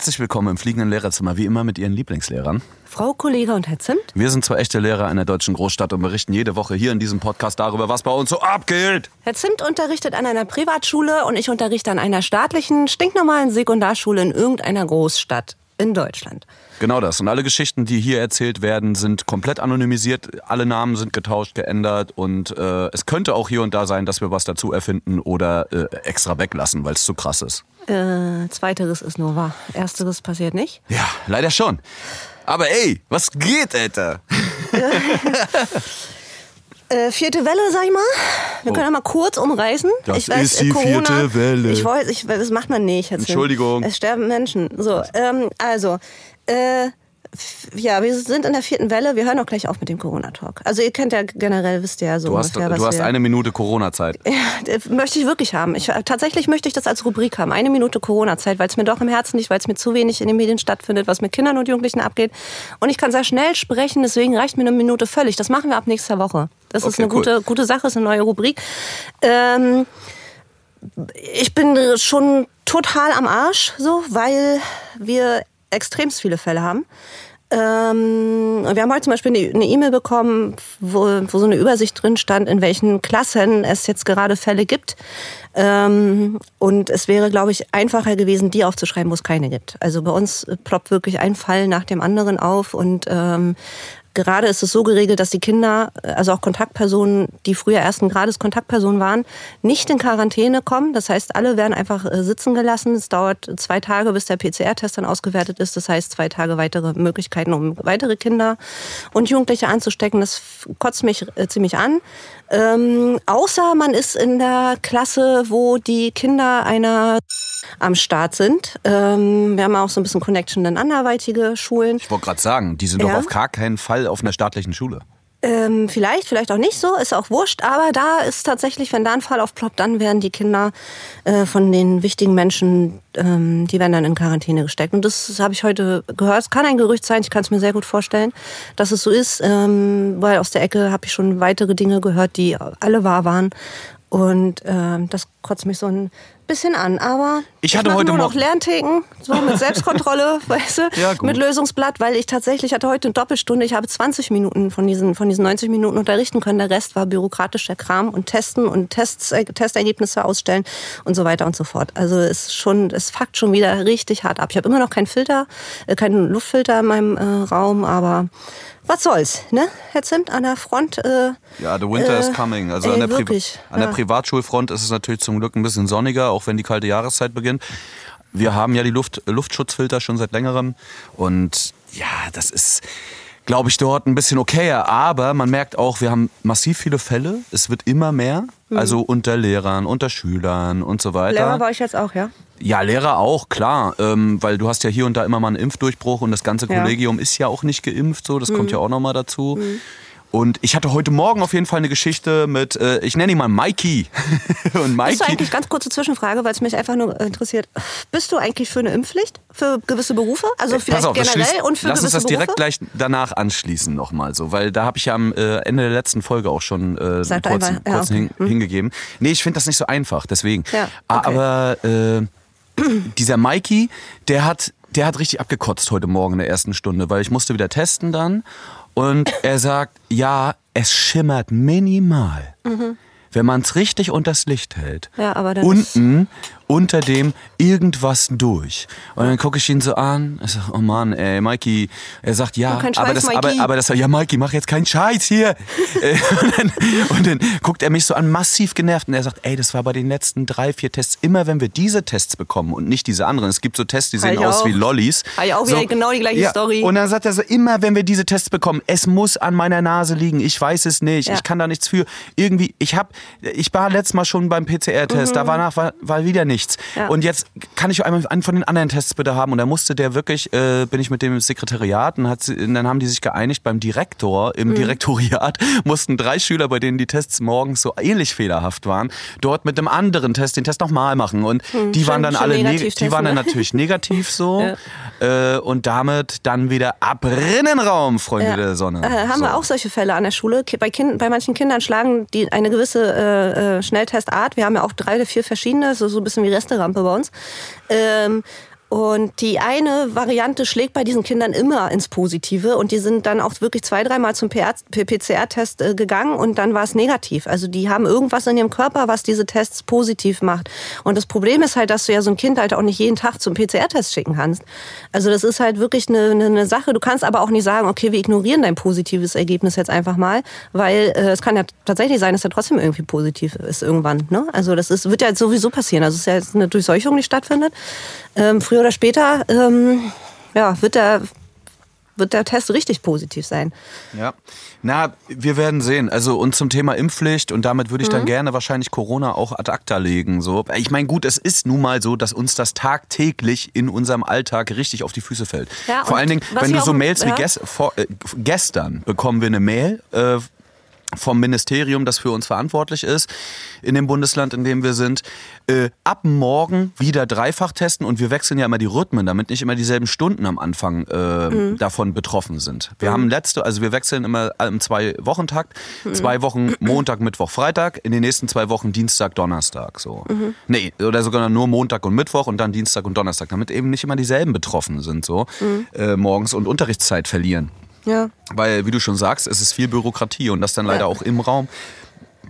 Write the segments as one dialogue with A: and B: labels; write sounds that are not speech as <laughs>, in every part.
A: Herzlich willkommen im fliegenden Lehrerzimmer, wie immer mit Ihren Lieblingslehrern.
B: Frau Kollege und Herr Zimt.
A: Wir sind zwei echte Lehrer in der deutschen Großstadt und berichten jede Woche hier in diesem Podcast darüber, was bei uns so abgeht.
B: Herr Zimt unterrichtet an einer Privatschule und ich unterrichte an einer staatlichen, stinknormalen Sekundarschule in irgendeiner Großstadt in Deutschland.
A: Genau das. Und alle Geschichten, die hier erzählt werden, sind komplett anonymisiert. Alle Namen sind getauscht, geändert. Und äh, es könnte auch hier und da sein, dass wir was dazu erfinden oder äh, extra weglassen, weil es zu krass ist.
B: Äh, zweiteres ist nur wahr. Ersteres passiert nicht.
A: Ja, leider schon. Aber ey, was geht, Alter? <laughs> <laughs>
B: Äh, vierte Welle, sag ich mal. Wir
A: Oh.
B: können ja mal kurz umreißen.
A: Das
B: ich weiß,
A: ist die
B: äh, Corona,
A: vierte Welle.
B: Ich weiß, ich, das macht man nicht. Zimt.
A: Entschuldigung.
B: Es sterben Menschen. So, ähm, also, äh, ja, wir sind in der vierten Welle. Wir hören auch gleich auf mit dem Corona-Talk. Also ihr kennt ja generell, wisst ihr ja so
A: Du hast,
B: ungefähr, was
A: du hast eine Minute Corona-Zeit. <laughs>
B: Ja, möchte ich wirklich haben. Ich, tatsächlich möchte ich das als Rubrik haben. Eine Minute Corona-Zeit, weil es mir doch im Herzen liegt, weil es mir zu wenig in den Medien stattfindet, was mit Kindern und Jugendlichen abgeht. Und ich kann sehr schnell sprechen, deswegen reicht mir eine Minute völlig. Das machen wir ab nächster Woche. Das ist
A: Okay,
B: eine
A: cool.
B: gute, gute Sache, ist eine neue Rubrik. Ähm, ich bin schon total am Arsch, so, weil wir extremst viele Fälle haben. Ähm, wir haben heute zum Beispiel eine E-Mail bekommen, wo, wo so eine Übersicht drin stand, in welchen Klassen es jetzt gerade Fälle gibt. Ähm, und es wäre, glaube ich, einfacher gewesen, die aufzuschreiben, wo es keine gibt. Also bei uns ploppt wirklich ein Fall nach dem anderen auf und ähm, Gerade ist es so geregelt, dass die Kinder, also auch Kontaktpersonen, die früher ersten Grades Kontaktpersonen waren, nicht in Quarantäne kommen. Das heißt, alle werden einfach äh, sitzen gelassen. Es dauert zwei Tage, bis der PCR-Test dann ausgewertet ist. Das heißt, zwei Tage weitere Möglichkeiten, um weitere Kinder und Jugendliche anzustecken. Das kotzt mich äh, ziemlich an. Ähm, außer man ist in der Klasse, wo die Kinder einer am Start sind. Ähm, wir haben auch so ein bisschen Connection in anderweitige Schulen.
A: Ich wollte gerade sagen, die sind
B: Ja.
A: doch auf gar keinen Fall auf einer staatlichen Schule.
B: Ähm, vielleicht, vielleicht auch nicht so, ist auch wurscht, aber da ist tatsächlich, wenn da ein Fall aufploppt, dann werden die Kinder äh, von den wichtigen Menschen, ähm, die werden dann in Quarantäne gesteckt. Und das habe ich heute gehört. Es kann ein Gerücht sein, ich kann es mir sehr gut vorstellen, dass es so ist, ähm, weil aus der Ecke habe ich schon weitere Dinge gehört, die alle wahr waren. Und ähm, das kotzt mich so ein bisschen an. Aber
A: Ich hatte heute
B: nur noch Lerntheken, so mit Selbstkontrolle, <laughs> weißt du,
A: Ja,
B: mit Lösungsblatt, weil ich tatsächlich hatte heute eine Doppelstunde. Ich habe 20 Minuten von diesen, von diesen 90 Minuten unterrichten können. Der Rest war bürokratischer Kram und Testen und Tests, äh, Testergebnisse ausstellen und so weiter und so fort. Also es ist schon, es fuckt schon wieder richtig hart ab. Ich habe immer noch keinen Filter, äh, keinen Luftfilter in meinem äh, Raum, aber was soll's, ne? Herr Zimt, an der Front. Äh,
A: Ja, the winter
B: äh,
A: is coming. Also
B: ey,
A: an, der
B: wirklich,
A: an der
B: ja.
A: Privatschulfront ist es natürlich zum Glück ein bisschen sonniger, auch wenn die kalte Jahreszeit beginnt. Wir haben ja die Luft, Luftschutzfilter schon seit längerem und ja, das ist, glaube ich, dort ein bisschen okayer. Aber man merkt auch, wir haben massiv viele Fälle. Es wird immer mehr. Also unter Lehrern, unter Schülern und so weiter.
B: Mhm. Lehrer war ich jetzt auch, ja?
A: Ja, Lehrer auch, klar. Ähm, weil du hast ja hier und da immer mal einen Impfdurchbruch und das ganze
B: Ja. Mhm.
A: Kollegium ist ja auch nicht geimpft, so, das kommt ja auch nochmal dazu. Und ich hatte heute Morgen auf jeden Fall eine Geschichte mit, äh, ich nenne ihn mal Mikey. <laughs> und Mikey.
B: Bist du eigentlich, ganz kurze Zwischenfrage, weil es mich einfach nur äh, interessiert, bist du eigentlich für eine Impfpflicht? Für gewisse Berufe? Also vielleicht
A: Pass auf, das
B: generell und für
A: lass uns
B: gewisse
A: das direkt
B: Berufe?
A: gleich danach anschließen nochmal so, weil da habe ich ja am äh, Ende der letzten Folge auch schon äh, kurz,
B: einfach, ja,
A: kurz
B: okay.
A: hin,
B: Hm.
A: hingegeben. Nee, ich finde das nicht so einfach, deswegen.
B: Ja, okay.
A: Aber äh, <clears throat> dieser Mikey, der hat, der hat richtig abgekotzt heute Morgen in der ersten Stunde, weil ich musste wieder testen dann und er sagt, ja, es schimmert minimal. Wenn man es richtig unters Licht hält.
B: Mhm. Ja, aber dann
A: Unten unter dem irgendwas durch. Und dann gucke ich ihn so an. Ich sag, oh Mann, ey, Mikey. Er sagt, ja, aber
B: Scheiß,
A: das, aber, aber das, ja, Mikey, mach jetzt keinen Scheiß hier. <laughs> Äh, und, dann, und dann guckt er mich so an, massiv genervt. Und er sagt, ey, das war bei den letzten drei, vier Tests. Immer wenn wir diese Tests bekommen und nicht diese anderen. Es gibt so Tests, die sehen aus
B: auch.
A: wie Lollis.
B: Hab ich auch wieder genau die gleiche
A: ja.
B: Story.
A: Und dann sagt er so, immer wenn wir diese Tests bekommen, es muss an meiner Nase liegen. Ich weiß es nicht.
B: Ja.
A: Ich kann da nichts für. Irgendwie, ich hab, ich war letztes Mal schon beim PCR-Test. Da war war, war wieder nichts.
B: Mhm. Ja.
A: Und jetzt kann ich einmal einen von den anderen Tests bitte haben. Und da musste der wirklich, äh, bin ich mit dem Sekretariat und, hat, und dann haben die sich geeinigt beim Direktor,
B: Mhm.
A: im Direktoriat <laughs> mussten drei Schüler, bei denen die Tests morgens so ähnlich fehlerhaft waren, dort mit einem anderen Test den Test nochmal machen. Und die waren dann alle,
B: negativ
A: neg die waren dann
B: ne?
A: natürlich negativ so. <laughs> äh, und damit dann wieder ab Rinnenraum, Freunde
B: Ja.
A: der Sonne.
B: Äh, haben
A: so.
B: wir auch solche Fälle an der Schule. Bei, kind, bei manchen Kindern schlagen die eine gewisse äh, äh, Schnelltestart. Wir haben ja auch drei oder vier verschiedene, so, so ein bisschen wie Resterampe bei uns. Ähm, Und die eine Variante schlägt bei diesen Kindern immer ins Positive und die sind dann auch wirklich zwei, dreimal zum PCR-Test äh, gegangen und dann war es negativ. Also die haben irgendwas in ihrem Körper, was diese Tests positiv macht. Und das Problem ist halt, dass du ja so ein Kind halt auch nicht jeden Tag zum PCR-Test schicken kannst. Also das ist halt wirklich eine, eine, Sache. Du kannst aber auch nicht sagen, okay, wir ignorieren dein positives Ergebnis jetzt einfach mal, weil äh, es kann ja tatsächlich sein, dass er trotzdem irgendwie positiv ist irgendwann. Ne? Also das ist, wird ja sowieso passieren. Also es ist ja jetzt eine Durchseuchung, die stattfindet. Ähm, früher oder später ähm, ja, wird der wird der Test richtig positiv sein.
A: Ja, na, wir werden sehen. Also und zum Thema Impfpflicht und damit würde ich dann mhm. gerne wahrscheinlich Corona auch ad acta legen. So, ich meine, gut, es ist nun mal so, dass uns das tagtäglich in unserem Alltag richtig auf die Füße fällt. Ja, Vor allen Dingen, wenn du so Mails ja. wie gest, vor, äh, gestern bekommen wir eine Mail. Äh, vom Ministerium, das für uns verantwortlich ist, in dem Bundesland, in dem wir sind, äh, ab morgen wieder dreifach testen und wir wechseln ja immer die Rhythmen, damit nicht immer dieselben Stunden am Anfang äh, mhm. davon betroffen sind. Wir mhm. haben letzte, also wir wechseln immer im Zwei-Wochen-Takt, mhm. zwei Wochen Montag, Mittwoch, Freitag, in den nächsten zwei Wochen Dienstag, Donnerstag, so. Mhm. Nee, oder sogar nur Montag und Mittwoch und dann Dienstag und Donnerstag, damit eben nicht immer dieselben betroffen sind, so, mhm. äh, morgens und Unterrichtszeit verlieren. Ja. Weil, wie du schon sagst, es ist viel Bürokratie und das dann leider ja. auch im Raum.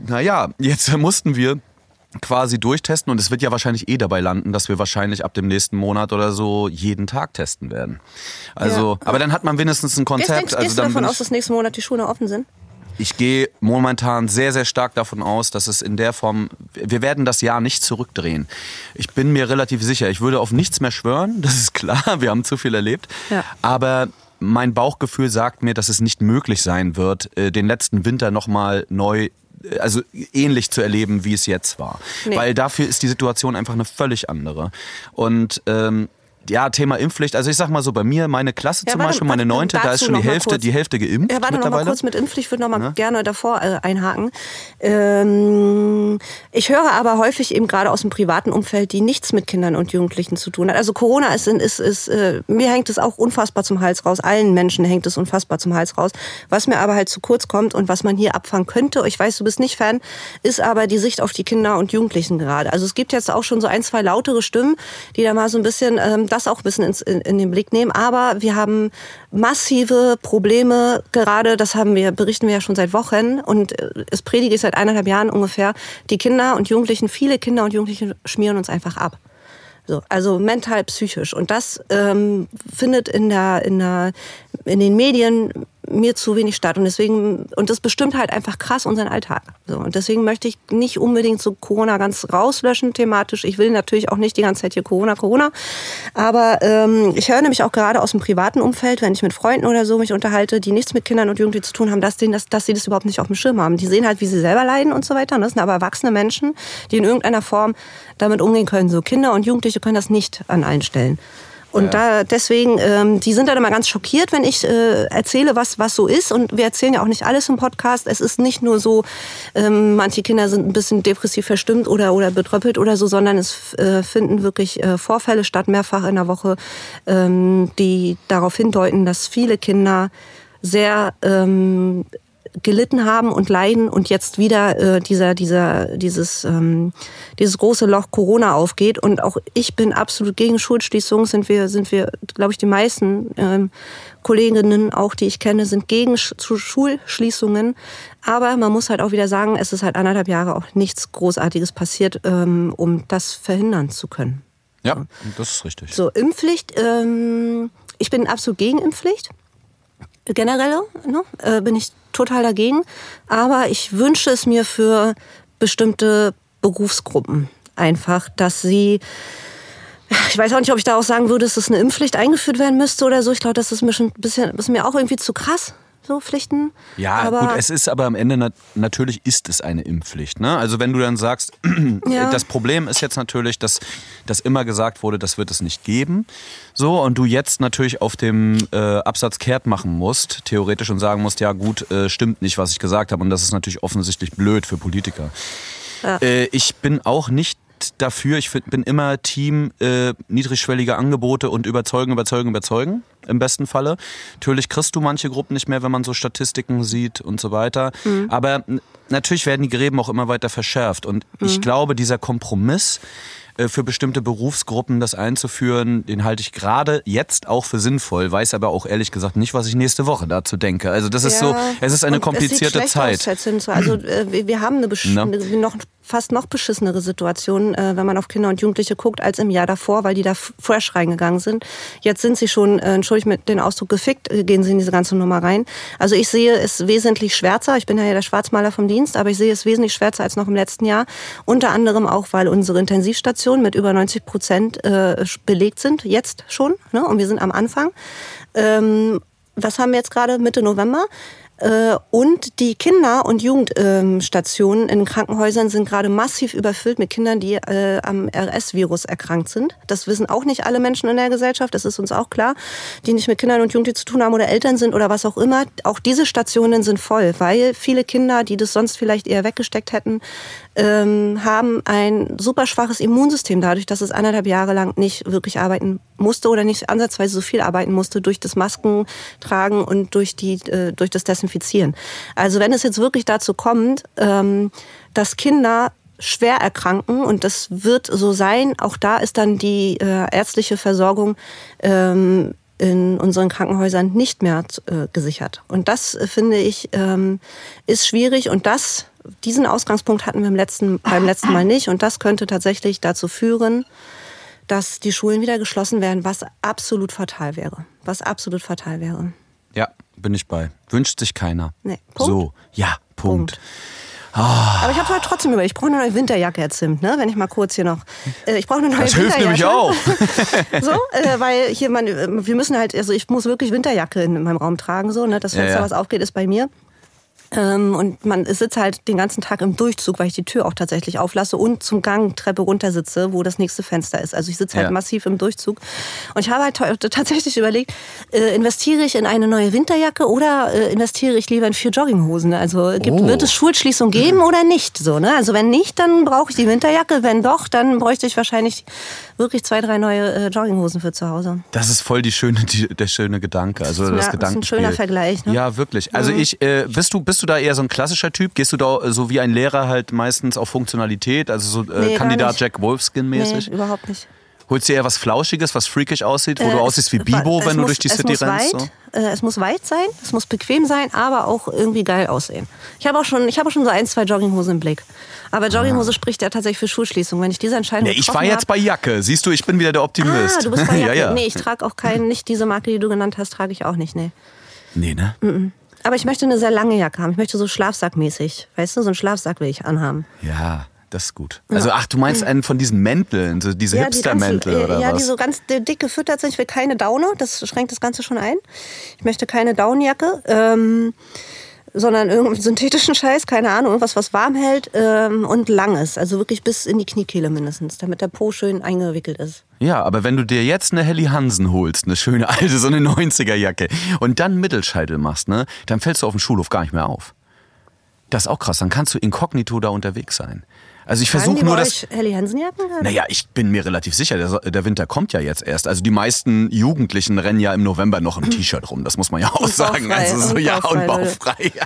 A: Naja, jetzt <laughs> mussten wir quasi durchtesten und es wird ja wahrscheinlich eh dabei landen, dass wir wahrscheinlich ab dem nächsten Monat oder so jeden Tag testen werden. Also, ja. aber dann hat man wenigstens ein Konzept.
B: Gehst, also
A: dann
B: du davon aus, dass nächsten Monat die Schulen offen sind?
A: Ich gehe momentan sehr, sehr stark davon aus, dass es in der Form, wir werden das Jahr nicht zurückdrehen. Ich bin mir relativ sicher, ich würde auf nichts mehr schwören, <laughs> das ist klar, wir haben zu viel erlebt. Ja. Aber mein Bauchgefühl sagt mir, dass es nicht möglich sein wird, äh, den letzten Winter nochmal neu äh, also ähnlich zu erleben, wie es jetzt war. Nee. Weil dafür ist die Situation einfach eine völlig andere. Und ähm, ja, Thema Impfpflicht. Also ich sag mal so, bei mir, meine Klasse ja, zum Beispiel, meine neunte, da ist schon die Hälfte, die Hälfte geimpft.
B: Ja, warte noch mal kurz mit Impfpflicht, ich würde noch mal ja. gerne davor äh, einhaken. Ähm, ich höre aber häufig eben gerade aus dem privaten Umfeld, die nichts mit Kindern und Jugendlichen zu tun hat. Also Corona ist, ist, ist äh, mir hängt es auch unfassbar zum Hals raus. Allen Menschen hängt es unfassbar zum Hals raus. Was mir aber halt zu kurz kommt und was man hier abfangen könnte, ich weiß, du bist nicht Fan, ist aber die Sicht auf die Kinder und Jugendlichen gerade. Also es gibt jetzt auch schon so ein, zwei lautere Stimmen, die da mal so ein bisschen ähm, das auch ein bisschen ins, in, in den Blick nehmen. Aber wir haben massive Probleme, gerade, das haben wir, berichten wir ja schon seit Wochen und äh, es predige ich seit eineinhalb Jahren ungefähr, die Kinder und Jugendlichen, viele Kinder und Jugendliche schmieren uns einfach ab. So, also mental, psychisch. Und das ähm, findet in der, in der, in den Medien mir zu wenig statt. Und deswegen, und das bestimmt halt einfach krass unseren Alltag. So, und deswegen möchte ich nicht unbedingt so Corona ganz rauslöschen thematisch. Ich will natürlich auch nicht die ganze Zeit hier Corona, Corona. Aber ähm, ich höre nämlich auch gerade aus dem privaten Umfeld, wenn ich mit Freunden oder so mich unterhalte, die nichts mit Kindern und Jugendlichen zu tun haben, dass, denen das, dass sie das überhaupt nicht auf dem Schirm haben. Die sehen halt, wie sie selber leiden und so weiter. Und das sind aber erwachsene Menschen, die in irgendeiner Form damit umgehen können. So Kinder und Jugendliche können das nicht an allen Stellen. Und ja. da deswegen, ähm, die sind dann immer ganz schockiert, wenn ich äh, erzähle, was, was so ist. Und wir erzählen ja auch nicht alles im Podcast. Es ist nicht nur so, ähm, manche Kinder sind ein bisschen depressiv verstimmt oder, oder betröppelt oder so, sondern es äh, finden wirklich äh, Vorfälle statt, mehrfach in der Woche, ähm, die darauf hindeuten, dass viele Kinder sehr ähm, gelitten haben und leiden und jetzt wieder äh, dieser, dieser, dieses, ähm, dieses große Loch Corona aufgeht. Und auch ich bin absolut gegen Schulschließungen, sind wir, sind wir, glaube ich, die meisten ähm, Kolleginnen, auch die ich kenne, sind gegen Sch Schulschließungen. Aber man muss halt auch wieder sagen, es ist halt anderthalb Jahre auch nichts Großartiges passiert, ähm, um das verhindern zu können.
A: Ja, das ist richtig.
B: So, Impfpflicht. Ähm, ich bin absolut gegen Impfpflicht generell ne, äh, bin ich total dagegen. Aber ich wünsche es mir für bestimmte Berufsgruppen einfach, dass sie ich weiß auch nicht, ob ich da auch sagen würde, dass das eine Impfpflicht eingeführt werden müsste oder so. Ich glaube, das ist mir schon ein bisschen, ist mir auch irgendwie zu krass so Pflichten.
A: Ja, aber gut, es ist aber am Ende nat natürlich ist es eine Impfpflicht. Ne? Also wenn du dann sagst, <clears throat> ja. das Problem ist jetzt natürlich, dass, dass immer gesagt wurde, das wird es nicht geben. So, und du jetzt natürlich auf dem äh, Absatz kehrt machen musst, theoretisch und sagen musst, ja gut, äh, stimmt nicht, was ich gesagt habe. Und das ist natürlich offensichtlich blöd für Politiker. Ja. Äh, ich bin auch nicht dafür. Ich bin immer Team äh, niedrigschwellige Angebote und überzeugen, überzeugen, überzeugen im besten Falle. Natürlich kriegst du manche Gruppen nicht mehr, wenn man so Statistiken sieht und so weiter. Mhm. Aber natürlich werden die Gräben auch immer weiter verschärft. Und ich glaube, dieser Kompromiss äh, für bestimmte Berufsgruppen das einzuführen, den halte ich gerade jetzt auch für sinnvoll, weiß aber auch ehrlich gesagt nicht, was ich nächste Woche dazu denke. Also das ist so, es ist eine
B: Und
A: komplizierte
B: es sieht
A: Zeit.
B: Aus, also äh, wir- haben eine, besch-
A: Na?
B: eine noch fast noch beschissenere Situation, äh, wenn man auf Kinder und Jugendliche guckt, als im Jahr davor, weil die da fresh reingegangen sind. Jetzt sind sie schon, äh, entschuldigt mit den Ausdruck, gefickt, äh, gehen sie in diese ganze Nummer rein. Also ich sehe es wesentlich schwärzer. Ich bin ja der Schwarzmaler vom Dienst, aber ich sehe es wesentlich schwärzer als noch im letzten Jahr. Unter anderem auch, weil unsere Intensivstationen mit über 90 Prozent äh, belegt sind, jetzt schon. Ne? Und wir sind am Anfang. Ähm, was haben wir jetzt gerade Mitte November? Äh, Und die Kinder- und Jugendstationen in Krankenhäusern sind gerade massiv überfüllt mit Kindern, die äh, am RS-Virus erkrankt sind. Das wissen auch nicht alle Menschen in der Gesellschaft, das ist uns auch klar, die nicht mit Kindern und Jugendlichen zu tun haben oder Eltern sind oder was auch immer. Auch diese Stationen sind voll, weil viele Kinder, die das sonst vielleicht eher weggesteckt hätten, ähm, haben ein super schwaches Immunsystem dadurch, dass es anderthalb Jahre lang nicht wirklich arbeiten musste oder nicht ansatzweise so viel arbeiten musste durch das Maskentragen und durch, die, äh, durch das Desinfizieren. Also wenn es jetzt wirklich dazu kommt, ähm, dass Kinder schwer erkranken und das wird so sein, auch da ist dann die äh, ärztliche Versorgung ähm, in unseren Krankenhäusern nicht mehr äh, gesichert. Und das, äh, finde ich, ähm, ist schwierig. Und das, diesen Ausgangspunkt hatten wir im letzten, beim letzten Mal nicht. Und das könnte tatsächlich dazu führen, dass die Schulen wieder geschlossen werden, was absolut fatal wäre. Was absolut fatal wäre.
A: Ja, bin ich bei. Wünscht sich keiner.
B: Nee. Punkt?
A: So, ja, Punkt.
B: Punkt. Aber ich habe heute trotzdem überlegt, ich brauche eine neue Winterjacke, Herr Zimt, ne? wenn ich mal kurz hier noch... Äh, ich brauche eine neue
A: Das hilft
B: Winterjacke.
A: nämlich auch. <laughs>
B: so, äh, weil hier man, äh, wir müssen halt, also ich muss wirklich Winterjacke in meinem Raum tragen, so, ne? Das
A: Ja,
B: Fenster,
A: ja.
B: was aufgeht, ist bei mir. Ähm, und man sitzt halt den ganzen Tag im Durchzug, weil ich die Tür auch tatsächlich auflasse und zum Gang Treppe runter sitze, wo das nächste Fenster ist. Also ich sitze halt
A: Ja.
B: massiv im Durchzug. Und ich habe halt <laughs> tatsächlich überlegt, äh, investiere ich in eine neue Winterjacke oder äh, investiere ich lieber in vier Jogginghosen? Also gibt,
A: Oh.
B: wird es Schulschließung geben oder nicht? So, ne? Also wenn nicht, dann brauche ich die Winterjacke. Wenn doch, dann bräuchte ich wahrscheinlich wirklich zwei, drei neue äh, Jogginghosen für zu Hause.
A: Das ist voll die schöne, die, der schöne Gedanke. Also
B: Ja,
A: das
B: das ist ein schöner Vergleich, ne?
A: Ja, wirklich. Also ich, äh, bist du, bist du da eher so ein klassischer Typ? Gehst du da äh, so wie ein Lehrer halt meistens auf Funktionalität, also so äh,
B: Nee,
A: Kandidat. Jack Wolfskin mäßig?
B: Nee, überhaupt nicht.
A: Holst du eher was Flauschiges, was freakig aussieht, wo
B: Äh,
A: du aussiehst wie Bibo, wenn du
B: muss-
A: durch die City rennst?
B: Weit,
A: So?
B: äh, es muss weit sein, es muss bequem sein, aber auch irgendwie geil aussehen. Ich habe auch schon, ich habe auch schon so ein, zwei Jogginghosen im Blick. Aber Jogginghose spricht ja tatsächlich für Schulschließung. Wenn ich diese Entscheidung
A: Nee, ich war jetzt
B: hab-
A: bei Jacke. Siehst du, ich bin wieder der Optimist.
B: Ah, du bist bei <laughs>
A: ja,
B: Jacke.
A: ja.
B: Nee, ich trage auch keinen, nicht diese Marke, die du genannt hast, trage ich auch nicht, nee.
A: Nee, ne?
B: Aber ich möchte eine sehr lange Jacke haben. Ich möchte so schlafsackmäßig. Weißt du, so einen Schlafsack will ich anhaben.
A: Ja, das ist gut. Also, ach, du meinst einen von diesen Mänteln, so diese
B: die
A: Hipster-Mäntel
B: ganz- äh,
A: oder
B: ja,
A: was?
B: die so ganz di- dick gefüttert sind. Ich will keine Daune, das schränkt das Ganze schon ein. Ich möchte keine Daunenjacke, ähm, sondern irgendeinen synthetischen Scheiß, keine Ahnung, irgendwas, was warm hält ähm, und lang ist. Also wirklich bis in die Kniekehle mindestens, damit der Po schön eingewickelt ist.
A: Ja, aber wenn du dir jetzt eine Helly Hansen holst, eine schöne alte, so eine 90er-Jacke und dann Mittelscheitel machst, ne, dann fällst du auf dem Schulhof gar nicht mehr auf. Das ist auch krass, dann kannst du inkognito da unterwegs sein. Also ich versuche nur
B: bei
A: das.
B: euch Helly Hansen-Jacken?
A: Naja, ich bin mir relativ sicher, der, der Winter kommt ja jetzt erst. Also die meisten Jugendlichen rennen ja im November noch im <laughs> T-Shirt rum, das muss man ja auch sagen. Also so, ja, und baufrei. <laughs>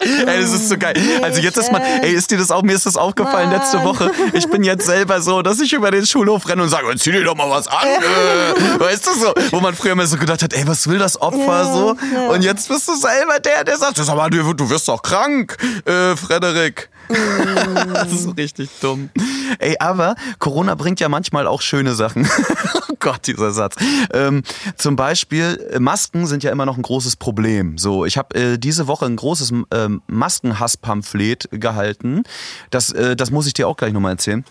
A: Ey, das ist so geil. Also jetzt ist mal, ey, ist dir das auch, mir ist das aufgefallen letzte
B: Mann.
A: Woche. Ich bin jetzt selber so, dass ich über den Schulhof renne und sage, zieh dir doch mal was an. Äh, weißt du so? Wo man früher immer so gedacht hat, ey, was will das Opfer
B: Ja,
A: so?
B: ja.
A: Und jetzt bist du selber der, der sagt, sag mal, du, du wirst doch krank, äh, Frederik. Das ist richtig dumm. Ey, aber Corona bringt ja manchmal auch schöne Sachen. <laughs> oh Gott, dieser Satz. Ähm, zum Beispiel, äh, Masken sind ja immer noch ein großes Problem. So, ich habe äh, diese Woche ein großes ähm, Maskenhass-Pamphlet gehalten. Das, äh, das muss ich dir auch gleich nochmal erzählen.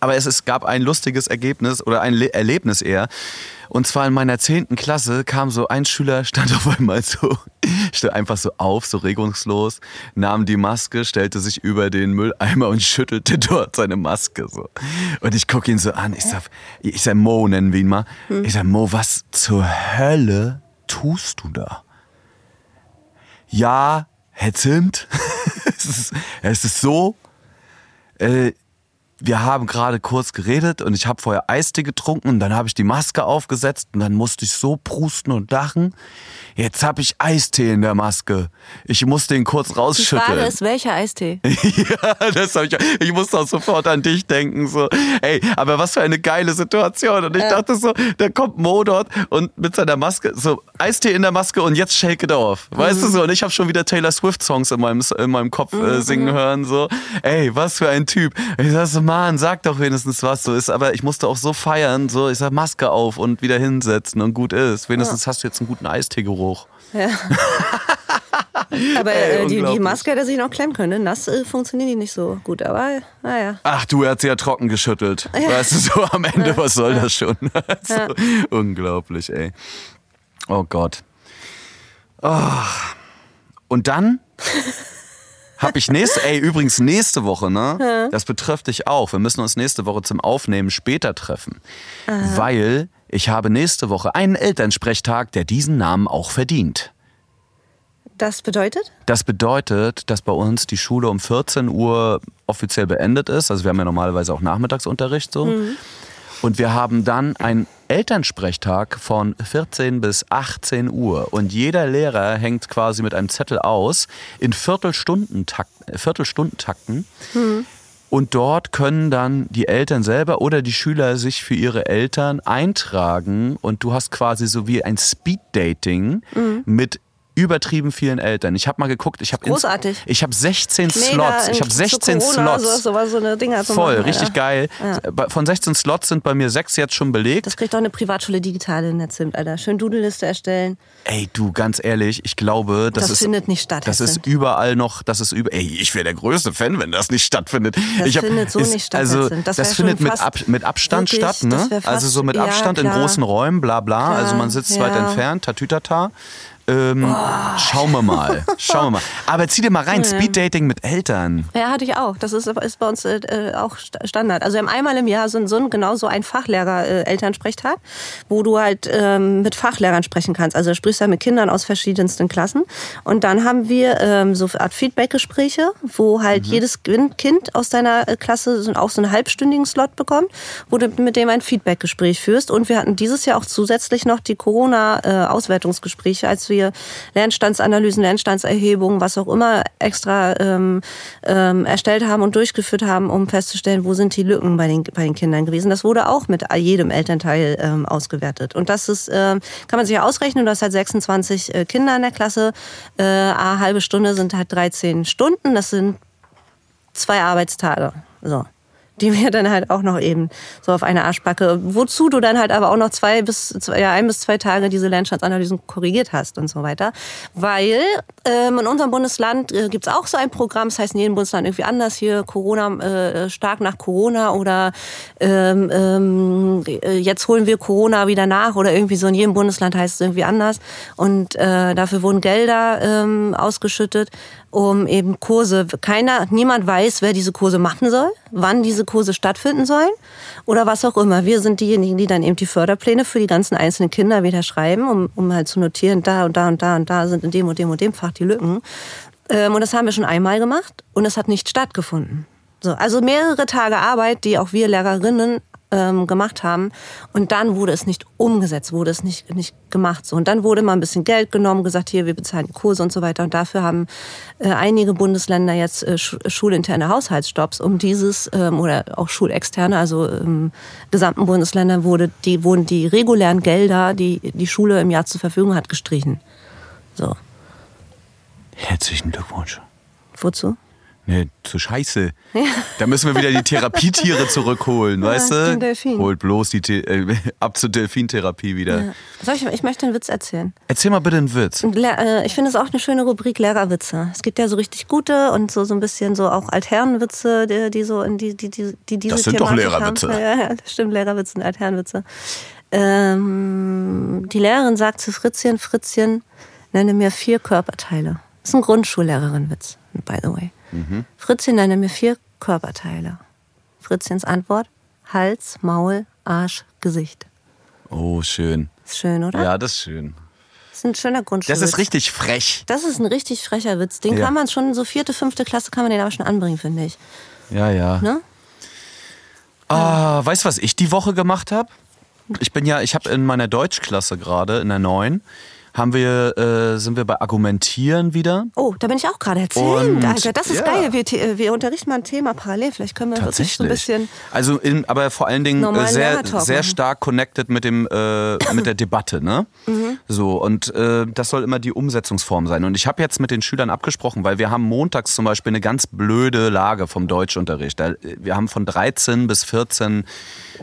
A: Aber es, es gab ein lustiges Ergebnis oder ein Le Erlebnis eher. Und zwar in meiner zehnten Klasse kam so ein Schüler, <laughs> stand auf einmal so, stand einfach so auf, so regungslos, nahm die Maske, stellte sich über den Mülleimer und schüttelte <laughs> dort seine Maske so. Und ich gucke ihn so an, ich sag, ich sag Mo, nennen wir ihn mal. Ich sag, Mo, was zur Hölle tust du da? Ja, Zimt, <laughs> es ist, es ist so, äh, wir haben gerade kurz geredet und ich habe vorher Eistee getrunken und dann habe ich die Maske aufgesetzt und dann musste ich so prusten und lachen. Jetzt habe ich Eistee in der Maske. Ich musste ihn kurz
B: Die Frage
A: rausschütteln.
B: ist, welcher Eistee? <laughs>
A: ja, das hab ich. Ich musste auch sofort an dich denken. So, ey, aber was für eine geile Situation. Und ich dachte so, da kommt Mo dort und mit seiner Maske, so Eistee in der Maske und jetzt shake it off. Weißt du so? Und ich habe schon wieder Taylor Swift Songs in meinem, in meinem Kopf äh, singen hören. So, ey, was für ein Typ. Ich sag so, Mann, sag doch wenigstens, was so ist. Aber ich musste auch so feiern. So, ich sag Maske auf und wieder hinsetzen und gut ist. Wenigstens hast du jetzt einen guten Eisteegeruch.
B: Ja. <laughs> Aber
A: Ey,
B: äh, die, die. Maske hätte sich noch klemmen können. Nass äh, funktionieren die nicht so gut. Aber naja.
A: Ach du, er hat sie ja trocken geschüttelt. <laughs> Weißt du, so am Ende, was soll das schon? <laughs> so, Unglaublich, ey. Oh Gott. Oh. Und dann habe ich nächste, <laughs> ey, übrigens nächste Woche, ne? Das betrifft dich auch. Wir müssen uns nächste Woche zum Aufnehmen später treffen. Weil ich habe nächste Woche einen Elternsprechtag, der diesen Namen auch verdient.
B: Das bedeutet?
A: Das bedeutet, dass bei uns die Schule um 14 Uhr offiziell beendet ist. Also wir haben ja normalerweise auch Nachmittagsunterricht so. Und wir haben dann einen Elternsprechtag von 14 bis 18 Uhr. Und jeder Lehrer hängt quasi mit einem Zettel aus in Viertelstundentakt, Viertelstundentakten. Und dort können dann die Eltern selber oder die Schüler sich für ihre Eltern eintragen. Und du hast quasi so wie ein Speed-Dating mit übertrieben vielen Eltern. Ich habe mal geguckt, ich habe
B: Großartig.
A: ich habe 16
B: Nee,
A: Slots. Ich
B: in-
A: habe 16
B: zu Corona,
A: Slots.
B: So, so, eine Dinger zu
A: Voll,
B: machen,
A: richtig
B: ja.
A: geil. Bei- Von 16 Slots sind bei mir sechs jetzt schon belegt.
B: Das kriegt doch eine Privatschule digitale in der Zimt, Alter. Schön Doodle-Liste erstellen.
A: Ey, du, ganz ehrlich, ich glaube, das,
B: Das
A: ist
B: findet nicht statt,
A: Das ist überall noch, das ist über. Ey, ich wäre der größte Fan, wenn das nicht stattfindet.
B: Das
A: ich hab-
B: findet so
A: ist,
B: nicht statt,
A: Also.
B: Das
A: das, findet mit, Ab, mit Abstand
B: wirklich,
A: statt, ne?
B: fast-
A: Also so mit
B: ja,
A: Abstand in
B: klar.
A: großen Räumen, bla bla.
B: Klar,
A: Also man sitzt weit
B: ja.
A: entfernt, tatütata. Ähm, Schauen wir mal, schauen wir mal. Aber zieh dir mal rein, Speeddating mit Eltern.
B: Ja, hatte ich auch. Das ist, ist bei uns äh, äh, auch St- Standard. Also wir haben einmal im Jahr so, ein- so ein, genau so ein Fachlehrer-Elternsprechtag, wo du halt ähm, mit Fachlehrern sprechen kannst. Also da sprichst du ja mit Kindern aus verschiedensten Klassen. Und dann haben wir ähm, so eine Art Feedback-Gespräche, wo halt jedes Kind aus deiner äh, Klasse so, auch so einen halbstündigen Slot bekommt, wo du mit dem ein Feedback-Gespräch führst. Und wir hatten dieses Jahr auch zusätzlich noch die Corona-Auswertungsgespräche, als wir Lernstandsanalysen, Lernstandserhebungen, was auch immer extra ähm, ähm, erstellt haben und durchgeführt haben, um festzustellen, wo sind die Lücken bei den, bei den Kindern gewesen. Das wurde auch mit jedem Elternteil ähm, ausgewertet. Und das ist, ähm, kann man sich ja ausrechnen, du hast halt 26 äh, Kinder in der Klasse, äh, eine halbe Stunde sind halt 13 Stunden, das sind zwei Arbeitstage. So. Die wir dann halt auch noch eben so auf eine Arschbacke, wozu du dann halt aber auch noch zwei bis zwei, ja, ein bis zwei Tage diese Lernstandsanalysen korrigiert hast und so weiter. Weil ähm, in unserem Bundesland äh, gibt's auch so ein Programm, das heißt in jedem Bundesland irgendwie anders hier, Corona, äh, stark nach Corona oder ähm, ähm, äh, jetzt holen wir Corona wieder nach oder irgendwie so in jedem Bundesland heißt es irgendwie anders. Und äh, dafür wurden Gelder ähm, ausgeschüttet, um eben Kurse. Keiner, niemand weiß, wer diese Kurse machen soll, wann diese Kurse stattfinden sollen oder was auch immer. Wir sind diejenigen, die dann eben die Förderpläne für die ganzen einzelnen Kinder wieder schreiben, um, um halt zu notieren, da und da und da und da sind in dem und dem und dem Fach die Lücken. Ähm, und das haben wir schon einmal gemacht und es hat nicht stattgefunden. So, also mehrere Tage Arbeit, die auch wir Lehrerinnen ähm, gemacht haben. Und dann wurde es nicht umgesetzt, wurde es nicht, nicht gemacht. So. Und dann wurde mal ein bisschen Geld genommen, gesagt, hier, wir bezahlen Kurse und so weiter. Und dafür haben äh, einige Bundesländer jetzt äh, sch schulinterne Haushaltsstopps, um dieses, ähm, oder auch schulexterne, also im gesamten Bundesländern wurde die, wurden die regulären Gelder, die die Schule im Jahr zur Verfügung hat, gestrichen. So.
A: Herzlichen Glückwunsch.
B: Wozu?
A: Nee, zu scheiße. Da müssen wir wieder die Therapietiere <laughs> zurückholen, weißt du?
B: Delfin.
A: Holt bloß die The äh, <laughs> ab zur Delfintherapie wieder.
B: Soll ich, ich möchte einen Witz erzählen.
A: Erzähl mal bitte einen Witz.
B: Le- äh, Ich finde es auch eine schöne Rubrik Lehrerwitze. Es gibt ja so richtig gute und so, so ein bisschen so auch Altherrenwitze, die, die so in die, die, die, die diese
A: Das sind doch Lehrerwitze.
B: Haben. Ja, ja, das stimmt, Lehrerwitze und Altherrenwitze. Ähm, die Lehrerin sagt zu Fritzchen, Fritzchen, nenne mir vier Körperteile. Das ist ein Grundschullehrerin-Witz, by the way. Fritzchen, nenne mir vier Körperteile. Fritzchens Antwort, Hals, Maul, Arsch, Gesicht.
A: Oh, schön.
B: Ist schön, oder?
A: Ja, das ist schön.
B: Das ist ein schöner
A: Das
B: Grundschulwitz.
A: ist richtig frech.
B: Das ist ein richtig frecher Witz. Den
A: Ja.
B: kann man schon, so vierte, fünfte Klasse kann man den aber schon anbringen, finde ich.
A: Ja, ja.
B: Ne?
A: Ah, weißt du, was ich die Woche gemacht habe? Ich bin ja, ich habe in meiner Deutschklasse gerade, in der neuen, haben wir, äh, sind wir bei Argumentieren wieder.
B: Oh, da bin ich auch gerade erzählt.
A: Und,
B: Alter, das ist
A: ja.
B: geil. Wir, äh, wir unterrichten mal ein Thema parallel. Vielleicht können wir wirklich so ein bisschen.
A: Also in, aber vor allen Dingen äh, sehr, sehr stark connected mit dem äh, mit der Debatte, ne?
B: Mhm.
A: So und äh, das soll immer die Umsetzungsform sein. Und ich habe jetzt mit den Schülern abgesprochen, weil wir haben montags zum Beispiel eine ganz blöde Lage vom Deutschunterricht. Da, wir haben von 13 bis 14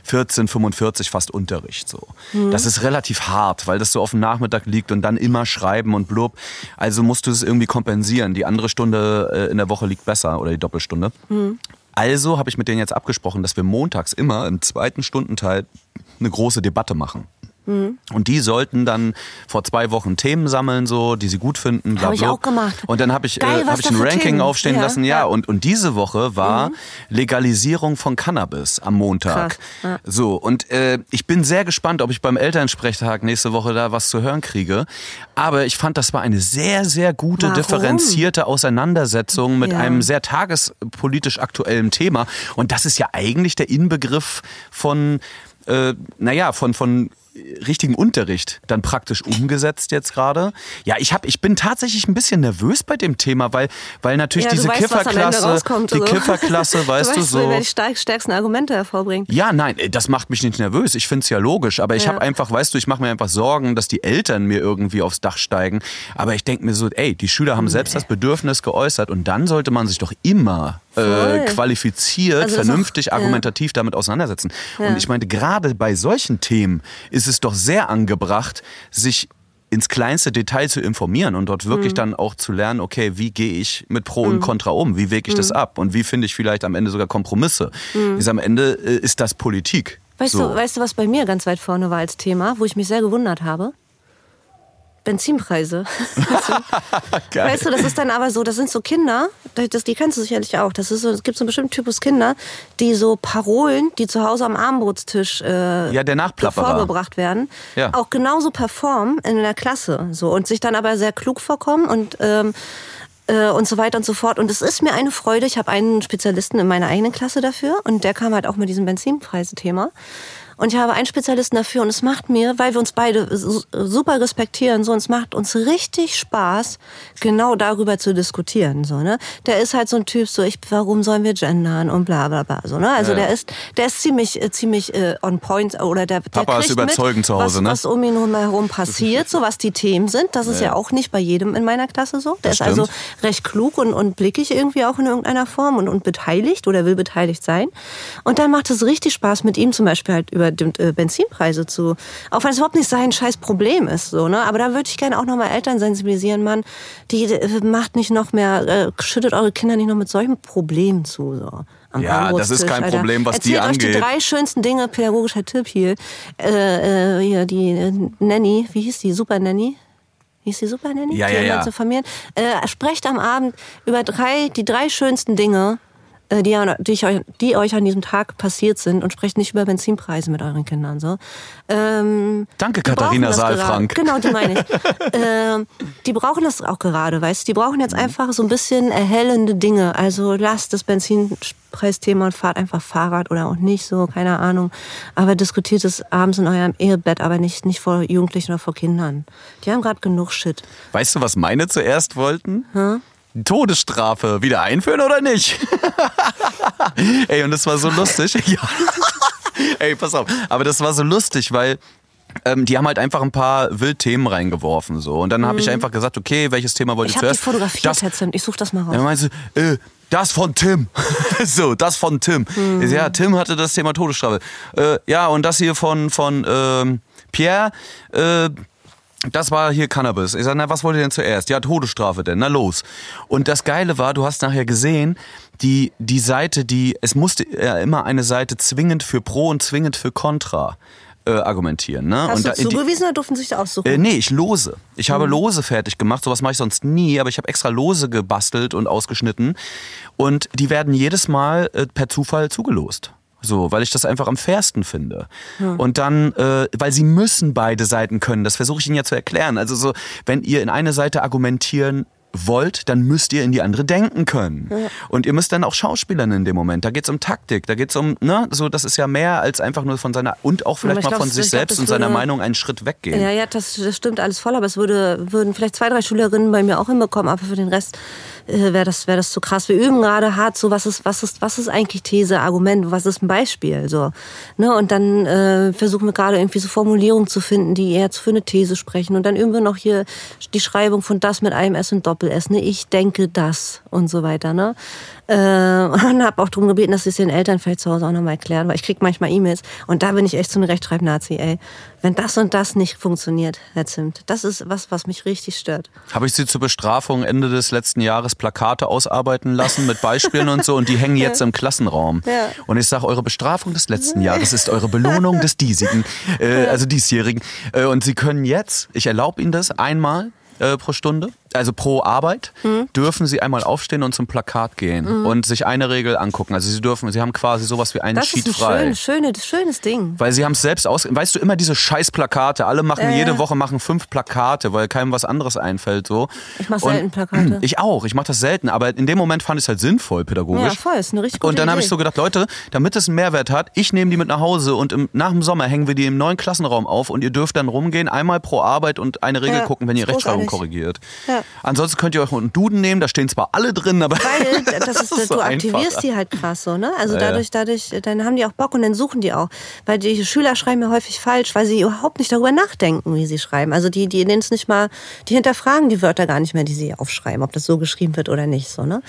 A: 14, 45 fast Unterricht so.
B: Mhm.
A: Das ist relativ hart, weil das so auf dem Nachmittag liegt und dann immer schreiben und blub. Also musst du es irgendwie kompensieren. Die andere Stunde äh, in der Woche liegt besser oder die Doppelstunde. Also habe ich mit denen jetzt abgesprochen, dass wir montags immer im zweiten Stundenteil eine große Debatte machen. Und die sollten dann vor zwei Wochen Themen sammeln, so, die sie gut finden. Bla,
B: Hab ich
A: bla.
B: auch gemacht.
A: Und dann habe ich,
B: Geil,
A: äh, hab ich
B: da
A: ein Ranking
B: Themen.
A: aufstehen
B: Ja,
A: lassen. Ja,
B: ja.
A: Und, und diese Woche war Legalisierung von Cannabis am Montag.
B: Ja.
A: So, und äh, ich bin sehr gespannt, ob ich beim Elternsprechtag nächste Woche da was zu hören kriege. Aber ich fand, das war eine sehr, sehr gute,
B: Warum?
A: differenzierte Auseinandersetzung mit einem sehr tagespolitisch aktuellen Thema. Und das ist ja eigentlich der Inbegriff von, äh, naja, von, von richtigen Unterricht dann praktisch umgesetzt jetzt gerade. Ja, ich hab, ich bin tatsächlich ein bisschen nervös bei dem Thema, weil, weil natürlich
B: Ja, du
A: diese
B: weißt,
A: Kifferklasse, die
B: also.
A: Kifferklasse, <laughs> weißt du,
B: weißt,
A: so.
B: wer die stark- stärksten Argumente hervorbringt.
A: Ja, nein, äh, das macht mich nicht nervös. Ich find's ja logisch. Aber ich
B: Ja.
A: habe einfach, weißt du, ich mache mir einfach Sorgen, dass die Eltern mir irgendwie aufs Dach steigen. Aber ich denk mir so, ey, die Schüler haben selbst das Bedürfnis geäußert und dann sollte man sich doch immer äh, qualifiziert,
B: Also das
A: vernünftig,
B: auch- ja.
A: argumentativ damit auseinandersetzen. Und ich meinte, gerade bei solchen Themen ist es doch sehr angebracht, sich ins kleinste Detail zu informieren und dort
B: Mhm.
A: wirklich dann auch zu lernen, okay, wie gehe ich mit Pro und Contra um? Wie wege ich das
B: Mhm.
A: ab? Und wie finde ich vielleicht am Ende sogar Kompromisse? Ist am Ende äh, ist das Politik.
B: Weißt,
A: so.
B: du, weißt du, was bei mir ganz weit vorne war als Thema, wo ich mich sehr gewundert habe? Benzinpreise. <laughs> Weißt du, das ist dann aber so, das sind so Kinder, das, die kennst du sicherlich auch. Das ist so, es gibt so einen bestimmten Typus Kinder, die so Parolen, die zu Hause am Armbrotstisch äh,
A: Ja, der
B: vorgebracht werden,
A: Ja.
B: auch genauso performen in der Klasse. So, und sich dann aber sehr klug vorkommen und ähm, äh, und so weiter und so fort. Und es ist mir eine Freude. Ich habe einen Spezialisten in meiner eigenen Klasse dafür und der kam halt auch mit diesem Benzinpreise-Thema. Und ich habe einen Spezialisten dafür und es macht mir, weil wir uns beide su- super respektieren, so, und es macht uns richtig Spaß, genau darüber zu diskutieren, so, ne. Der ist halt so ein Typ, so, ich, warum sollen wir gendern und bla, bla, bla, so, ne. Also
A: Ja, ja.
B: der ist, der ist ziemlich, äh, ziemlich äh, on point oder der, der
A: Papa ist überzeugend
B: mit,
A: zu Hause,
B: was,
A: ne?
B: was um ihn herum passiert, so was die Themen sind. Das ist ja, auch nicht bei jedem in meiner Klasse so. Der
A: Das
B: ist also
A: stimmt.
B: recht klug und, und blickig irgendwie auch in irgendeiner Form und, und beteiligt oder will beteiligt sein. Und dann macht es richtig Spaß, mit ihm zum Beispiel halt über äh, Benzinpreise zu, auch wenn es überhaupt nicht sein scheiß Problem ist, so, ne? Aber da würde ich gerne auch nochmal Eltern sensibilisieren, Mann, die äh, macht nicht noch mehr, äh, schüttet eure Kinder nicht noch mit solchen Problemen zu, so. am
A: Ja, das ist kein
B: Alter.
A: Problem, was die
B: Erzählt euch die
A: angeht.
B: drei schönsten Dinge, pädagogischer Tipp hier. Äh, äh, hier die äh, Nanny, wie hieß die? Super Nanny? Hieß die Super Nanny?
A: Ja,
B: die
A: ja, ja.
B: Zu. Äh, sprecht am Abend über drei, die drei schönsten Dinge, die, an- die, ich euch, die euch an diesem Tag passiert sind und sprecht nicht über Benzinpreise mit euren Kindern. So. Ähm,
A: Danke,
B: die
A: Katharina Saalfrank.
B: Genau, die meine ich. <laughs> ähm, die brauchen das auch gerade, weißt du? Die brauchen
A: Mhm.
B: jetzt einfach so ein bisschen erhellende Dinge. Also lasst das Benzinpreisthema und fahrt einfach Fahrrad oder auch nicht so, keine Ahnung. Aber diskutiert es abends in eurem Ehebett, aber nicht, nicht vor Jugendlichen oder vor Kindern. Die haben gerade genug Shit.
A: Weißt du, was meine zuerst wollten? Die Todesstrafe wieder einführen oder nicht? <laughs> Ey, und das war so lustig. <laughs> Ja. Ey, pass auf. Aber das war so lustig, weil ähm, die haben halt einfach ein paar Wildthemen reingeworfen so und dann habe ich einfach gesagt, okay, welches Thema wollt
B: Ich
A: ihr
B: habe die
A: zuerst?
B: fotografiert,
A: das,
B: Herr Zimt. Ich suche das mal raus.
A: dann meinst du, äh, das von Tim. <laughs> so, das von Tim. Ich sag, Ja, Tim hatte das Thema Todesstrafe. Äh, ja, und das hier von, von ähm, Pierre, äh, das war hier Cannabis. Ich sag, na, was wollt ihr denn zuerst? Ja, Todesstrafe denn, na los. Und das Geile war, du hast nachher gesehen, die, die Seite, die, es musste ja immer eine Seite zwingend für Pro und zwingend für Contra äh, argumentieren. Ne?
B: Hast
A: und
B: du
A: da- die-
B: zugewiesen oder durften sich aussuchen?
A: äh, nee, ich lose. Ich habe Lose fertig gemacht. Sowas mache ich sonst nie, aber ich habe extra Lose gebastelt und ausgeschnitten. Und die werden jedes Mal äh, per Zufall zugelost. So, weil ich das einfach am fairsten finde. Und dann, äh, weil sie müssen beide Seiten können, das versuche ich Ihnen ja zu erklären. Also so, wenn ihr in eine Seite argumentieren wollt, dann müsst ihr in die andere denken können. Ja. Und ihr müsst dann auch Schauspielern in dem Moment. Da geht's um Taktik, da geht's um, ne, so, das ist ja mehr als einfach nur von seiner, und auch vielleicht mal glaub, von sich selbst und seiner Meinung einen Schritt weggehen.
B: Ja, ja, das, das stimmt alles voll, aber es würde, würden vielleicht zwei, drei Schülerinnen bei mir auch hinbekommen, aber für den Rest äh, wäre das, wäre das zu krass. Wir üben gerade hart so, was ist, was ist, was ist eigentlich These, Argument, was ist ein Beispiel, so. Ne, und dann äh, versuchen wir gerade irgendwie so Formulierungen zu finden, die eher für eine These sprechen. Und dann üben wir noch hier die Schreibung von das mit einem S und Doppel Doppel-S, ne? Ich denke das und so weiter, ne? Äh, <laughs> und habe auch darum gebeten, dass sie es den Eltern vielleicht zu Hause auch nochmal erklären, weil ich kriege manchmal E-Mails und da bin ich echt so ein Rechtschreib-Nazi, ey. Wenn das und das nicht funktioniert, Herr Zimt, das ist was, was mich richtig stört.
A: Habe ich Sie zur Bestrafung Ende des letzten Jahres Plakate ausarbeiten lassen mit Beispielen und so und die hängen <laughs> jetzt im Klassenraum. Ja. Und ich sage, eure Bestrafung des letzten Jahres ist eure Belohnung des diesigen, äh, also diesjährigen. Äh, und Sie können jetzt, ich erlaube Ihnen das, einmal äh, pro Stunde also pro Arbeit, mhm. dürfen sie einmal aufstehen und zum Plakat gehen mhm. und sich eine Regel angucken. Also sie dürfen, sie haben quasi sowas wie einen das Sheet
B: ist ein
A: frei.
B: Schön, schönes, schönes Ding.
A: Weil sie haben es selbst aus. Weißt du, immer diese scheiß Plakate. Alle machen äh. jede Woche machen fünf Plakate, weil keinem was anderes einfällt. So.
B: Ich mache selten Plakate. <clears throat>
A: Ich auch, ich mache das selten. Aber in dem Moment fand ich es halt sinnvoll, pädagogisch. Ja,
B: voll, ist eine richtig gute
A: Und dann habe ich so gedacht, Leute, damit es einen Mehrwert hat, ich nehme die mit nach Hause und im, nach dem Sommer hängen wir die im neuen Klassenraum auf und ihr dürft dann rumgehen, einmal pro Arbeit und eine Regel ja, gucken, wenn ihr Rechtschreibung korrigiert. Ja. Ansonsten könnt ihr euch einen Duden nehmen, da stehen zwar alle drin, aber.
B: Weil <laughs> das ist, das ist du aktivierst die halt krass so, ne? Also dadurch, dadurch, dann haben die auch Bock und dann suchen die auch. Weil die Schüler schreiben ja häufig falsch, weil sie überhaupt nicht darüber nachdenken, wie sie schreiben. Also die, die nennen es nicht mal, die hinterfragen die Wörter gar nicht mehr, die sie aufschreiben, ob das so geschrieben wird oder nicht, so, ne?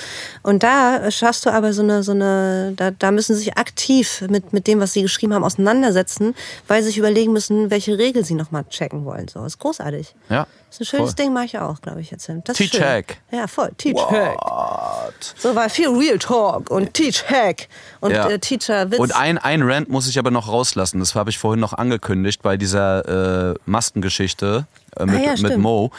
B: Und da schaffst du aber so eine, so eine, da, da müssen sie sich aktiv mit, mit dem, was sie geschrieben haben, auseinandersetzen, weil sie sich überlegen müssen, welche Regel sie nochmal checken wollen. So, das ist großartig.
A: Ja.
B: Das ist ein schönes voll. Ding, mache ich auch, glaube ich jetzt.
A: Teach Hack.
B: Ja, voll. Teach Hack. So war viel Real Talk und Teach Hack und ja. äh, Teacher Witz.
A: Und ein, ein Rant muss ich aber noch rauslassen. Das habe ich vorhin noch angekündigt bei dieser äh, Maskengeschichte äh, mit, ah, ja, mit Mo.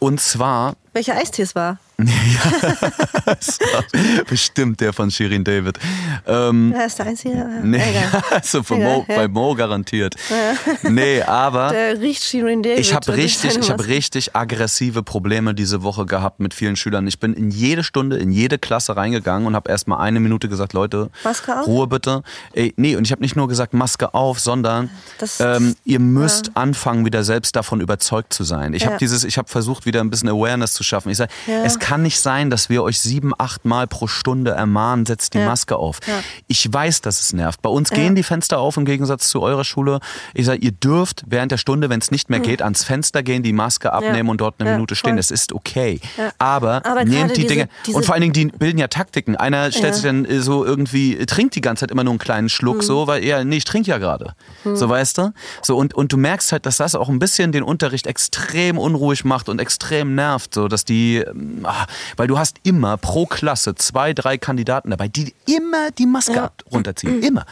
A: Und zwar.
B: Welcher Eistee es war?
A: Ja, <laughs> bestimmt der von Shirin David.
B: Ähm, ja, ist der einzige.
A: Nee, <laughs> also von Mo, ja. bei Mo garantiert. Ja. Nee, aber.
B: Der riecht Shirin David.
A: Ich habe richtig, ich habe richtig aggressive Probleme diese Woche gehabt mit vielen Schülern. Ich bin in jede Stunde, in jede Klasse reingegangen und habe erst mal eine Minute gesagt, Leute,
B: Maske auf?
A: Ruhe bitte. Ey, nee, und ich habe nicht nur gesagt Maske auf, sondern das, ähm, ihr müsst anfangen, wieder selbst davon überzeugt zu sein. Ich habe dieses, ich habe versucht, wieder ein bisschen Awareness zu schaffen. Ich sage, es kann nicht sein, dass wir euch sieben, acht Mal pro Stunde ermahnen, setzt die ja. Maske auf. Ja. Ich weiß, dass es nervt. Bei uns gehen die Fenster auf im Gegensatz zu eurer Schule. Ich sage, ihr dürft während der Stunde, wenn es nicht mehr geht, ans Fenster gehen, die Maske abnehmen und dort eine Minute stehen. Das ist okay. Aber, Aber nehmt die diese, Dinge. Diese und vor allen Dingen, die bilden ja Taktiken. Einer stellt sich dann äh, so irgendwie, trinkt die ganze Zeit immer nur einen kleinen Schluck, mhm. so, weil er, nee, ich trinke ja gerade. Mhm. So weißt du? So, und, und du merkst halt, dass das auch ein bisschen den Unterricht extrem unruhig macht und extrem nervt, so dass die, ähm, ah, weil du hast immer pro Klasse zwei, drei Kandidaten dabei, die immer die Maske ja. runterziehen. Immer.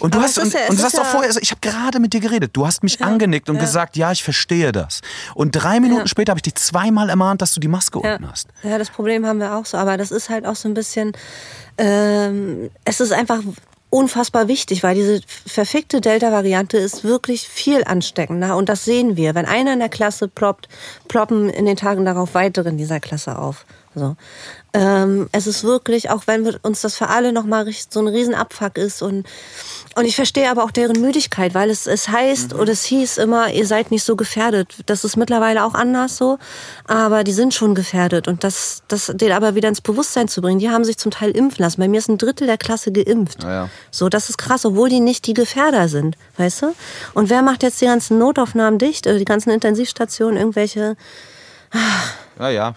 A: Und du hast, und, ja, und du hast ja auch vorher, also ich habe gerade mit dir geredet, du hast mich ja, angenickt und gesagt, ja, ich verstehe das. Und drei Minuten später habe ich dich zweimal ermahnt, dass du die Maske unten hast.
B: Ja, das Problem haben wir auch so, aber das ist halt auch so ein bisschen, ähm, es ist einfach unfassbar wichtig, weil diese verfickte Delta-Variante ist wirklich viel ansteckender und das sehen wir. Wenn einer in der Klasse ploppt, ploppen in den Tagen darauf weitere in dieser Klasse auf. So. Ähm, es ist wirklich, auch wenn uns das für alle nochmal so ein Riesenabfuck ist und und ich verstehe aber auch deren Müdigkeit, weil es, es heißt mhm. oder es hieß immer, ihr seid nicht so gefährdet. Das ist mittlerweile auch anders so, aber die sind schon gefährdet und das, das den aber wieder ins Bewusstsein zu bringen. Die haben sich zum Teil impfen lassen. Bei mir ist ein Drittel der Klasse geimpft.
A: Ja, ja.
B: So, das ist krass, obwohl die nicht die Gefährder sind, weißt du? Und wer macht jetzt die ganzen Notaufnahmen dicht, die ganzen Intensivstationen, irgendwelche
A: ja, ja.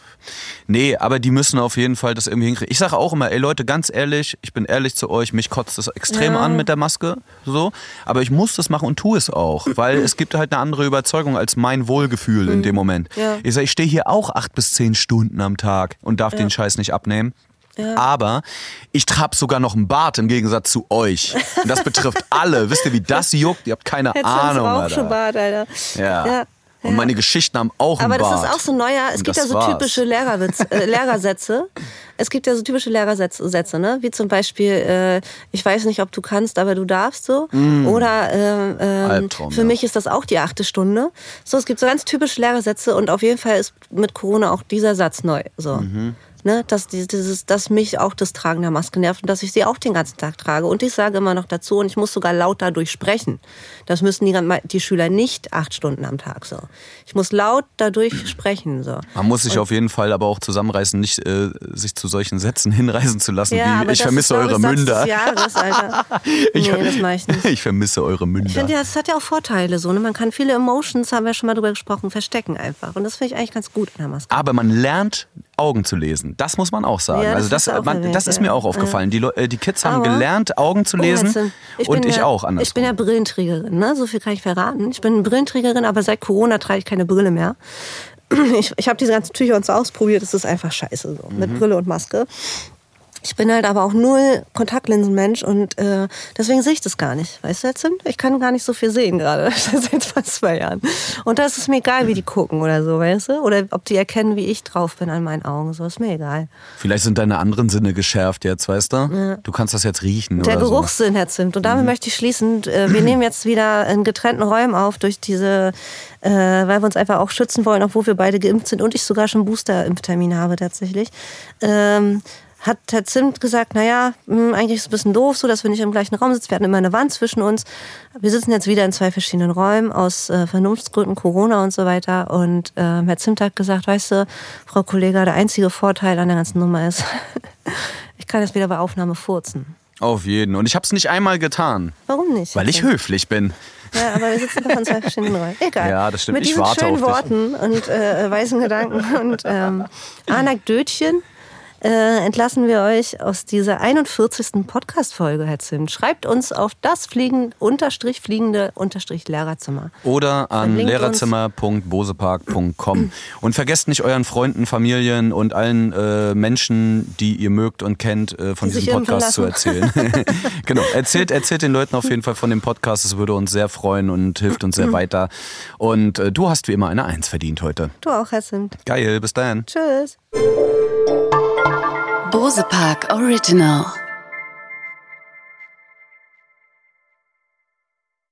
A: Nee, aber die müssen auf jeden Fall das irgendwie hinkriegen. Ich sage auch immer, ey Leute, ganz ehrlich, ich bin ehrlich zu euch, mich kotzt das extrem ja. an mit der Maske, so. Aber ich muss das machen und tue es auch, weil es gibt halt eine andere Überzeugung als mein Wohlgefühl in mhm. dem Moment. Ja. Ich sage, ich stehe hier auch acht bis zehn Stunden am Tag und darf ja. den Scheiß nicht abnehmen. Ja. Aber ich trab sogar noch einen Bart im Gegensatz zu euch. Und das betrifft alle. Wisst ihr, wie das juckt? Ihr habt keine Jetzt Ahnung.
B: Alter. schon Bart, Alter.
A: Ja. ja. Und ja. meine Geschichten haben auch
B: Aber das ist auch so neuer. Es gibt ja so typische Lehrerwitz, äh, <laughs> Lehrersätze. es gibt ja so typische Lehrersätze, Sätze, ne? wie zum Beispiel, äh, ich weiß nicht, ob du kannst, aber du darfst so.
A: Mm.
B: Oder äh, ähm,
A: Albtraum,
B: für
A: ja.
B: mich ist das auch die achte Stunde. So, es gibt so ganz typische Lehrersätze und auf jeden Fall ist mit Corona auch dieser Satz neu. So.
A: Mhm.
B: Ne, dass, die- dieses, dass mich auch das Tragen der Maske nervt und dass ich sie auch den ganzen Tag trage. Und ich sage immer noch dazu, und ich muss sogar laut dadurch sprechen. Das müssen die, die Schüler nicht acht Stunden am Tag so. Ich muss laut dadurch sprechen. So.
A: Man muss sich auf jeden Fall aber auch zusammenreißen, nicht äh, sich zu solchen Sätzen <laughs> hinreißen zu lassen,
B: Ja,
A: wie ich
B: das
A: vermisse eure Münder.
B: Jahres. <laughs>
A: Ich,
B: nee, das mache ich nicht. <laughs>
A: ich vermisse eure Münder.
B: Ich finde ja, es hat ja auch Vorteile so. Ne? Man kann viele Emotions, haben wir schon mal drüber gesprochen, verstecken einfach. Und das finde ich eigentlich ganz gut an der Maske.
A: aber man lernt Augen zu lesen. Das muss man auch sagen.
B: Ja, das
A: also das, man,
B: erwähnt,
A: das ist
B: ja.
A: mir auch aufgefallen. Die, Leu- äh, die Kids haben
B: Aber-
A: gelernt, Augen zu lesen.
B: Sind-
A: und ich
B: ja,
A: auch andersrum.
B: Ich bin ja Brillenträgerin, ne? so viel kann ich verraten. Ich bin Brillenträgerin, aber seit Corona trage ich keine Brille mehr. <clears throat> Ich, ich habe diese ganzen Tücher und so ausprobiert, es ist einfach scheiße so,
A: Mhm.
B: mit Brille und Maske. Ich bin halt aber auch null Kontaktlinsenmensch und äh, deswegen sehe ich das gar nicht. Weißt du, jetzt sind, ich kann gar nicht so viel sehen gerade <laughs> seit fast zwei Jahren. Und da ist es mir egal, wie die gucken oder so, weißt du? Oder ob die erkennen, wie ich drauf bin an meinen Augen. So ist mir egal.
A: Vielleicht sind deine anderen Sinne geschärft jetzt, weißt du? Du kannst das jetzt riechen
B: Der
A: oder
B: Geruchssinn, Herr Zimt. Und damit möchte ich schließen. äh, Wir nehmen jetzt wieder in getrennten Räumen auf durch diese, äh, weil wir uns einfach auch schützen wollen, obwohl wir beide geimpft sind und ich sogar schon Booster-Impftermin habe tatsächlich. Ähm, hat Herr Zimt gesagt, naja, mh, eigentlich ist es ein bisschen doof, so dass wir nicht im gleichen Raum sitzen. Wir hatten immer eine Wand zwischen uns. Wir sitzen jetzt wieder in zwei verschiedenen Räumen aus äh, Vernunftsgründen, Corona und so weiter. Und ähm, Herr Zimt hat gesagt, weißt du, Frau Kollega, der einzige Vorteil an der ganzen Nummer ist, <laughs> ich kann jetzt wieder bei Aufnahme furzen.
A: Auf jeden. Und ich habe es nicht einmal getan,
B: Warum nicht?
A: weil ich höflich bin.
B: Ja, aber wir sitzen doch in zwei verschiedenen Räumen. <laughs> Egal.
A: Ja, das stimmt.
B: Mit
A: Ich
B: diesen
A: warte
B: schönen
A: auf dich.
B: Worten und äh, weißen Gedanken und ähm, Anekdötchen äh, entlassen wir euch aus dieser 41. Podcast-Folge, Herr Zimt. Schreibt uns auf das fliegen, unterstrich fliegende unterstrich Lehrerzimmer.
A: Oder an lehrerzimmer.bosepark.com. Und vergesst nicht euren Freunden, Familien und allen äh, Menschen, die ihr mögt und kennt, äh, von
B: Die
A: diesem Podcast zu erzählen. <laughs> <laughs> genau, erzählt, erzählt den Leuten auf jeden Fall von dem Podcast. Es würde uns sehr freuen und hilft uns sehr weiter. Und äh, du hast wie immer eine Eins verdient heute.
B: Du auch, Herr Zimt.
A: Geil, bis dahin.
B: Tschüss.
C: Bosepark Original.